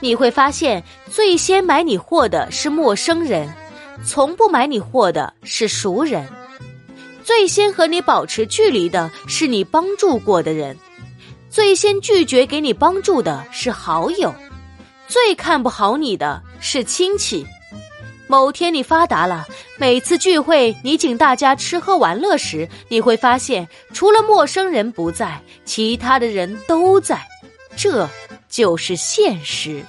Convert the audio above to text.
你会发现，最先买你货的是陌生人，从不买你货的是熟人；最先和你保持距离的是你帮助过的人；最先拒绝给你帮助的是好友；最看不好你的是亲戚。某天你发达了，每次聚会你请大家吃喝玩乐时，你会发现，除了陌生人不在，其他的人都在。这。就是现实。